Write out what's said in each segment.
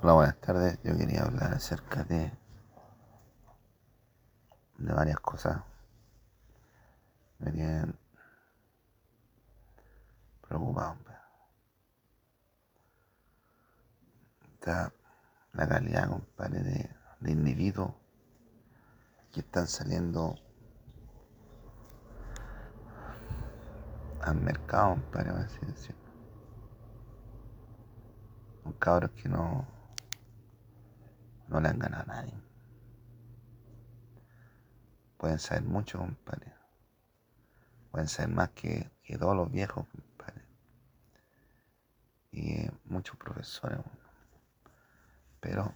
Hola, buenas tardes. Yo quería hablar acerca de, de varias cosas. Me tienen preocupado. Está la calidad, compadre, de, de individuos que están saliendo al mercado, compadre, decirlo. Son cabros que no, no le han ganado a nadie. Pueden saber mucho, compadre. Pueden saber más que, que todos los viejos, compadre. Y eh, muchos profesores, pero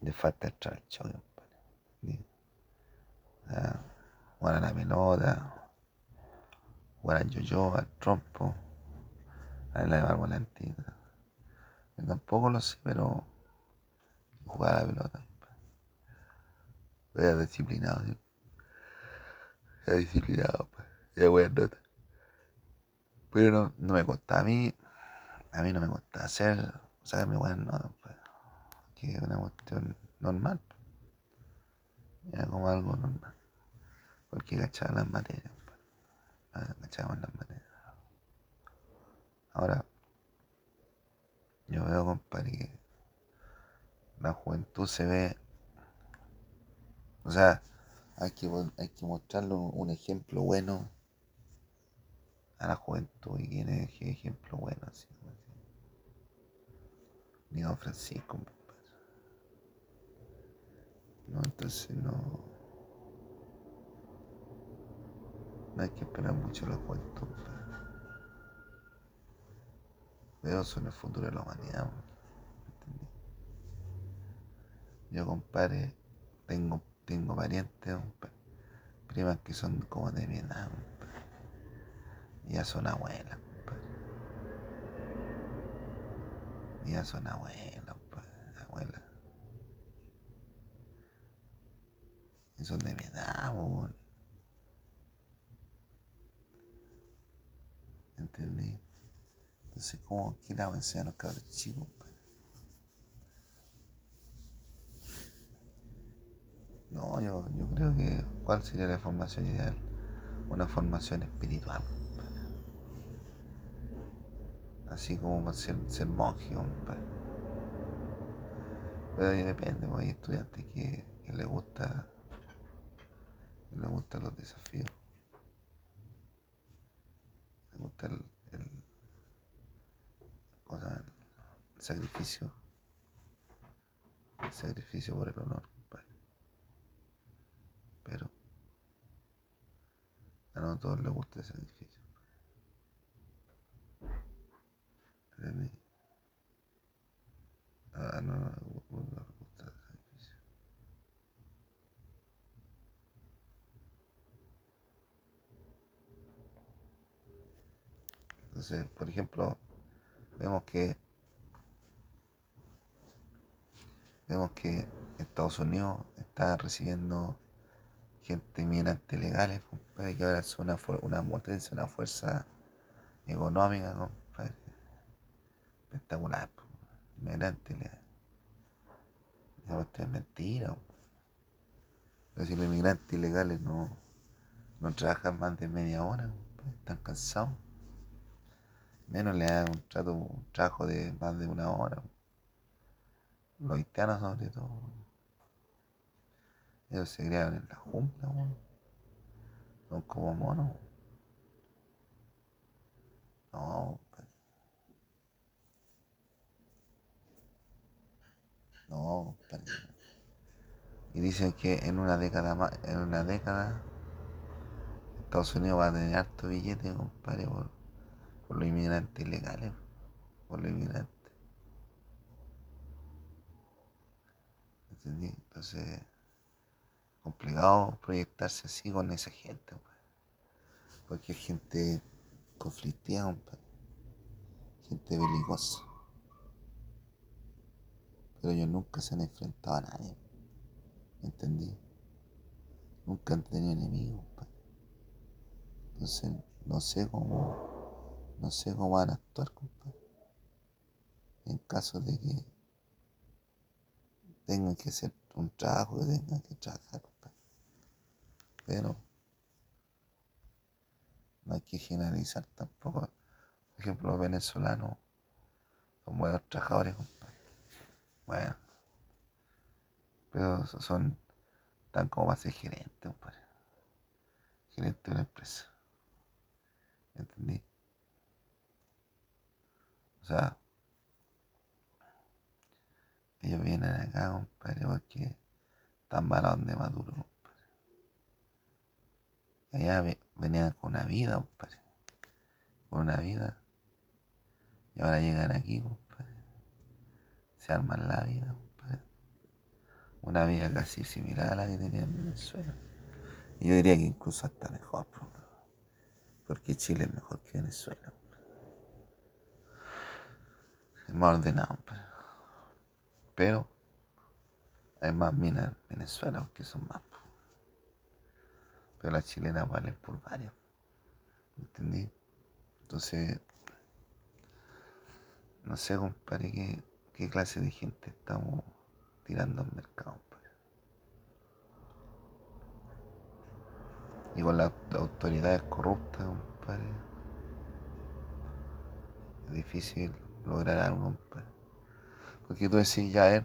le falta entrar al show, compadre. ¿sí? Jugar a la pelota, jugar al yo-yo, al trompo, a la volantita. Tampoco lo sé, pero jugar a la pelota. Era disciplinado, ¿sí? Era disciplinado, pues. Era buena nota. Pero no, no me costaba a mí, a mí no me costaba hacer, sacarme buenas notas, pues. Que es una cuestión normal. pues. Era como algo normal. Porque cachaba las materias, pues. Ah, Cachábamos las materias. Ahora, yo veo, compadre, que la juventud se ve o sea, hay que, hay que mostrarle un, ejemplo bueno a la juventud. ¿Y quién es ejemplo bueno? Así? Ni don Francisco. No, entonces no. No hay que esperar mucho la juventud. Pero son el futuro de la humanidad, weón, ¿entendí? Yo, compadre, tengo, tengo parientes, primas que son como de mi edad, compadre. Ya son abuelas, compadre. Ya son abuelas, compadre, abuelas. Y son de mi edad, weón. ¿Entendí? Entonces, ¿cómo que le enseñar a los cabros chicos? No, yo, yo creo que, ¿cuál sería la formación ideal? Una formación espiritual. Así como para ser, ser monje. Pero ahí depende, pues hay estudiantes que, que les gusta, que les gustan los desafíos. Les gusta el, el, ¿cómo se llama? el sacrificio. El sacrificio por el honor. Pero a no todos les gusta el sacrificio. ¿Entendí? A no no les gusta el sacrificio. Entonces, por ejemplo, vemos que vemos que Estados Unidos está recibiendo gente inmigrante legales, compadre, que ahora es una, una una fuerza económica, compadre, espectacular, po, inmigrante legal. Esa cuestión es mentira. Pero si los inmigrantes ilegales no, no trabajan más de media hora, están cansados. Menos le dan un, trato, un trabajo de más de una hora. Los haitianos sobre todo. Ellos se criaron en la jungla, weón. Son como monos. No, compadre. no. Y dicen que en una década más, en una década, Estados Unidos va a tener harto billete, compadre, por, por los inmigrantes ilegales, por los inmigrantes. ¿Entendí? Entonces, complicado proyectarse así con esa gente. Porque es gente conflictiva. Gente belicosa. Pero ellos nunca se han enfrentado a nadie. ¿Entendí? Nunca han tenido enemigos. Entonces, no sé cómo, no sé cómo van a actuar, compadre. en caso de que tengan que hacer un trabajo que tengan que trabajar. Pero no hay que generalizar tampoco. Por ejemplo, los venezolanos son buenos trabajadores, compadre. Bueno. Pero son tan como para ser gerente, compadre. Gerente de una empresa. ¿Entendí? O sea, ellos vienen acá, compadre, porque están malos de Maduro. Allá venían con una vida, compadre. Con una vida. Y ahora llegan aquí, compadre. Se arman la vida, compadre. Una vida casi similar a la que tenían en Venezuela. Y yo diría que incluso hasta mejor, porque Chile es mejor que Venezuela. Es más ordenado, pero hay más minas en Venezuela porque son más. Pero las chilenas valen por varios. ¿Entendí? Entonces, no sé, compadre, qué, qué clase de gente estamos tirando al mercado. y con las autoridades corruptas, compadre, es difícil lograr algo, compadre. Porque tú decís, ya, eh,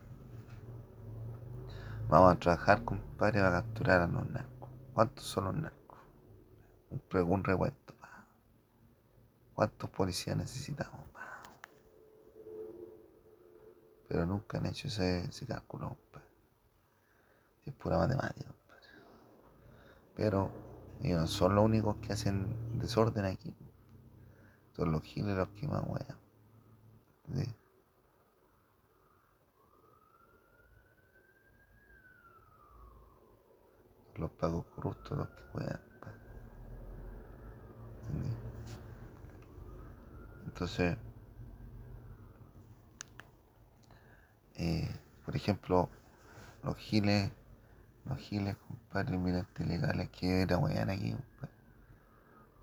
vamos a trabajar, compadre, para capturar a los. ¿Cuántos son los narcos? Un, revuelto, ¿Cuántos policías necesitamos? Pero nunca han hecho ese, ese cálculo. Es pura matemática. Pero ellos son los únicos que hacen desorden aquí. Son los giles los que más wean. ¿Sí? Los pagos corruptos los que wean. Entonces, eh, por ejemplo, los giles los giles, compadre, inmigrantes ilegales que era weón aquí, compadre.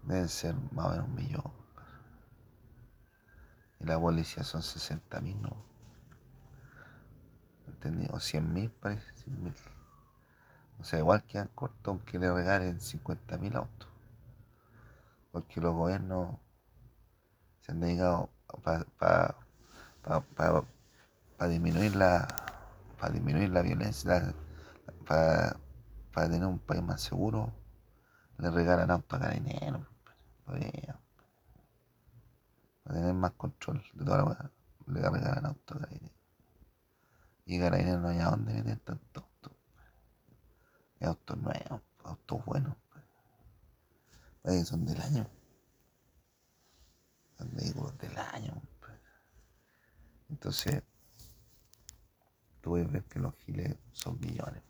Deben ser más o menos un millón, compadre. Y la policía son 60 mil, ¿no? ¿Entendí? O 100 mil, parece, 100 mil. O sea, igual que han corto aunque le regalen 50 mil autos. Porque los gobiernos se han dedicado para pa, pa, disminuir la disminuir la violencia, para, tener un país más seguro, le regalan auto a carabineros, para, tener más control de toda la le regalan auto a carabineros. Y carabineros no hay a dónde meter tanto autos nuevos, autos buenos. Pues. son del año. Son vehículos del año. Pues. Entonces, tú puedes que los giles son millones.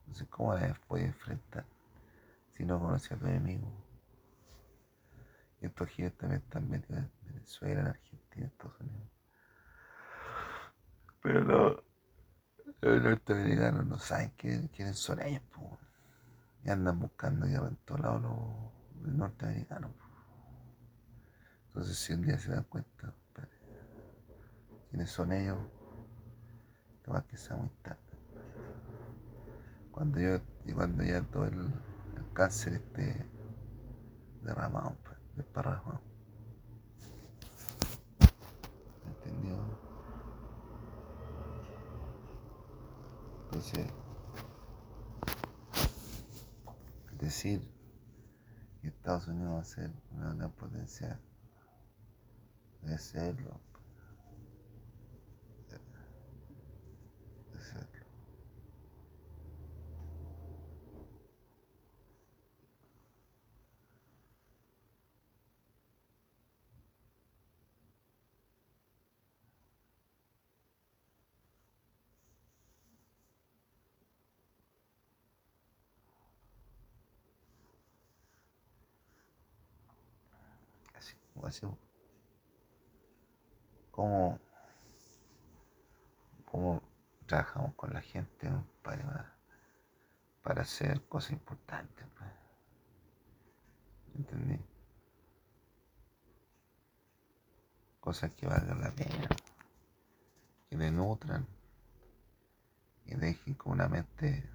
Entonces, ¿cómo la puedes enfrentar si no conoces a tu enemigo? Y estos giles también están metidos en Venezuela, en Argentina, en Estados Unidos. Pero no, los norteamericanos no saben quiénes son ellos, y andan buscando ya en todos lados los, norteamericanos. Entonces, si un día se dan cuenta, quiénes son ellos, va que sea muy tarde cuando yo y cuando ya todo el, cáncer esté derramado, pues, desparramado. ¿Entendió? Entonces, decir que Estados Unidos va a ser una gran potencia debe serlo. ¿Cómo, cómo trabajamos con la gente para, para hacer cosas importantes? Pues? ¿Entendí? cosas que valgan la pena, que te nutran y dejen con una mente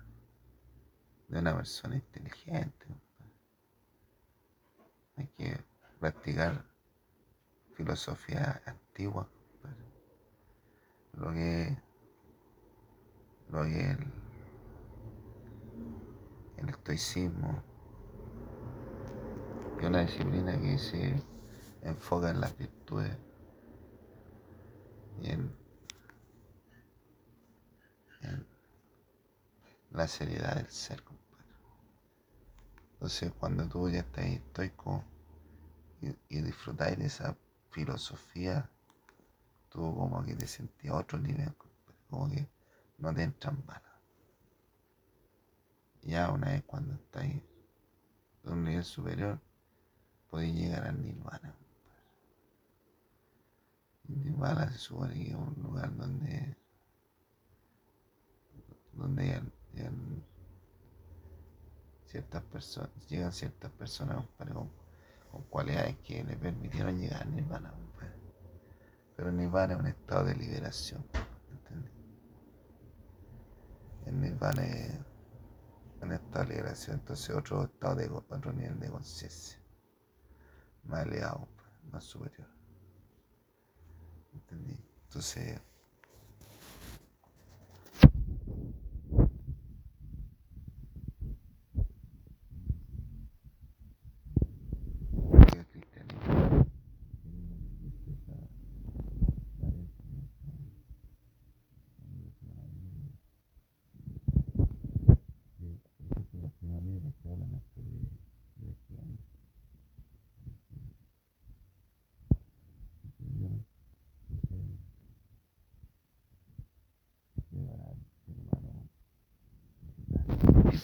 de una persona inteligente. Hay que practicar filosofía antigua, lo que, lo que el, el estoicismo, que es una disciplina que se enfoca en las virtudes. Y en, la seriedad del ser, compadre. Entonces, cuando tú ya estás estoico y, y disfrutáis de esa filosofía, tú como que te sentís a otro nivel, como que no te entran balas. Ya una vez cuando estás en un nivel superior, podéis llegar al nirvana. Nirvana se supone que es un lugar donde, donde llegan, ciertas personas, llegan ciertas personas con, cualidades que le permitieron llegar a Nirvana. Pero Nirvana es un estado de liberación. ¿entendés? El Nirvana es un estado de liberación, entonces otro estado de otro nivel de conciencia, más elevado, más superior. ¿Entendí? Entonces...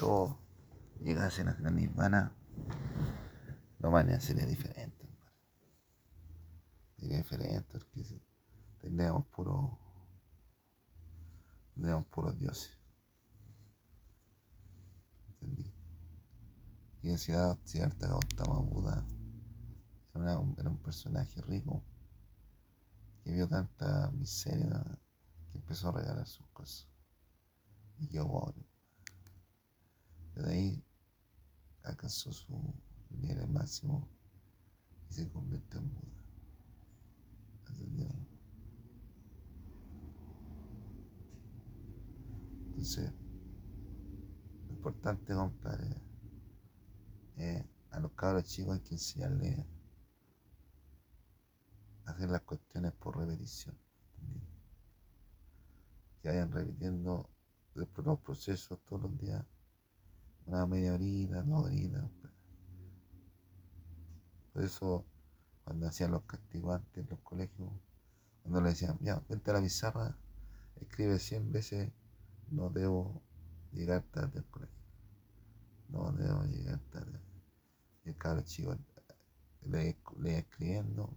todo llegasen a la nirvana, no van a sería diferente. Sería diferente porque tendríamos puro, tendríamos puros dioses. ¿Entendí? Y decía cierta Gautama Buda era era un personaje rico que vio tanta miseria que empezó a regalar sus cosas. Y yo, bueno, de ahí alcanzó su nivel máximo y se convirtió en Buda. Entonces, lo importante, compadre, es a los cabros chicos hay que enseñarles a hacer las cuestiones por repetición. Que vayan repitiendo los procesos todos los días una media horita, dos horitas. Por eso, cuando hacían los castigantes en los colegios, cuando le decían, ya, vente a la pizarra, escribe 100 veces, no debo llegar tarde al colegio. No debo llegar tarde. Y el cabro chico le, iba escribiendo,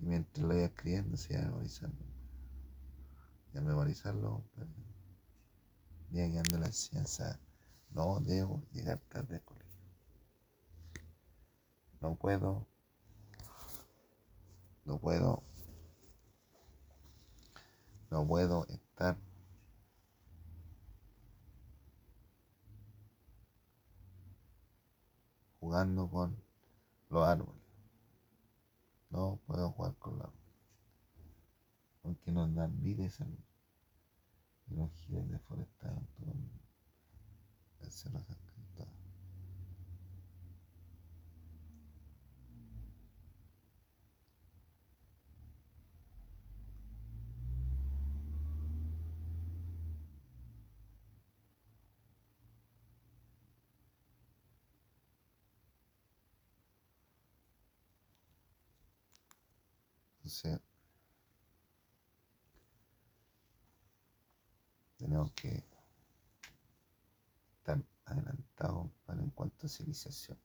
y mientras lo iba escribiendo se iba memorizando. Y al memorizarlo, pues, iba quedando la enseñanza no debo llegar tarde al colegio. No puedo. No puedo. No puedo estar jugando con los árboles. No puedo jugar con los árboles. Porque nos dan vida y salud. Y los giles deforestados todo el mundo. Entonces, tenemos que adelantado para en cuanto a civilización.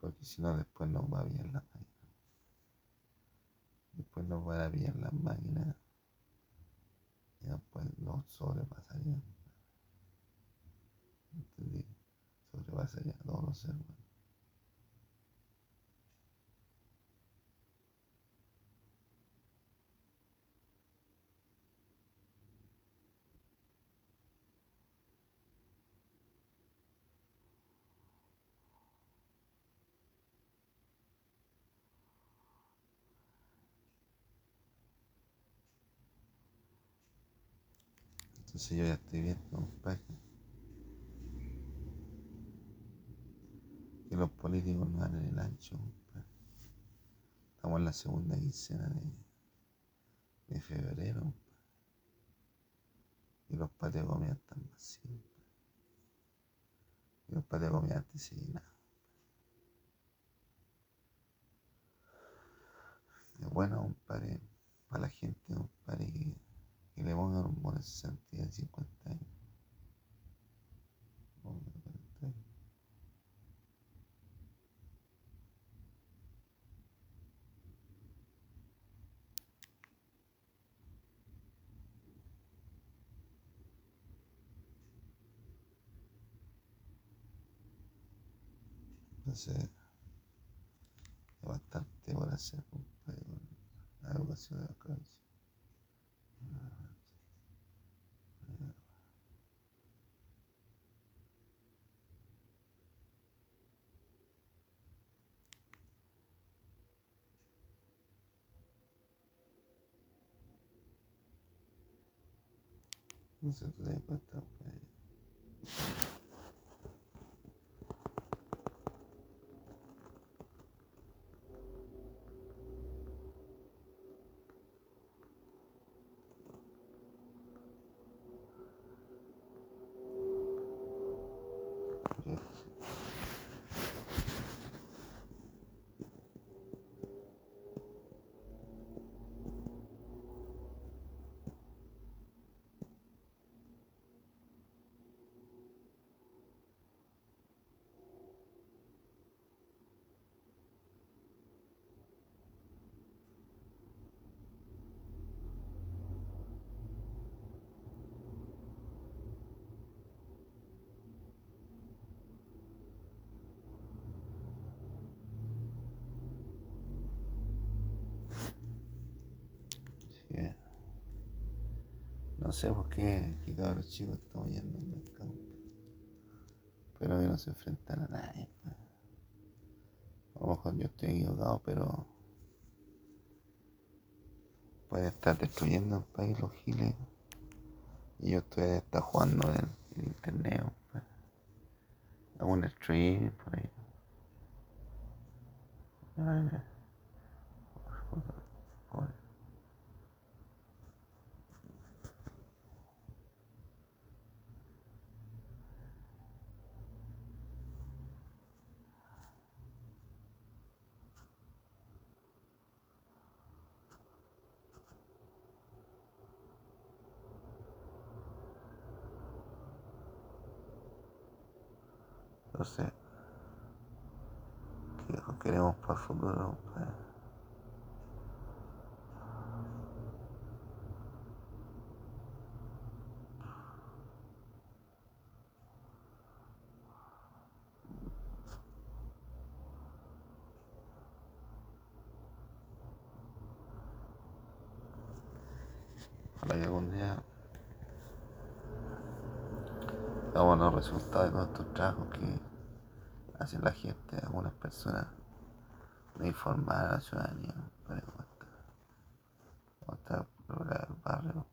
Porque si no, después nos va bien la máquina. Después nos va bien la máquina. Y después nos sobrepasarían. ¿Entendí? Sobrepasaría a todos los seres Entonces yo ya estoy viendo, compadre. Que los políticos no dan en el ancho, compadre. Estamos en la segunda quincena de, de febrero, compadre. Y los patios de comida están vacíos. Y los patios de comida antes sí, nada. Es bueno, compadre, para la gente, compadre, que, que le pongan un bono de 60 y de 50 años. Bono de 40 años. Entonces, es bastante por hacer, compadre, con la educación de la cabeza. No sé, tú te No sé por qué, qué cabros chicos estamos yendo al mercado. Pero que no se enfrentan a nadie. pues. A lo mejor yo estoy equivocado, pero pueden estar destruyendo el país los giles. Y yo estoy está jugando en el internet. pues. Hago un stream por ahí. Ay, joder. Entonces, ¿qué queremos para el futuro? Pues, ojalá los buenos resultados de todos estos trabajos que hacen la gente, algunas personas, de informar a la ciudadanía, pero para contar, contar el barrio.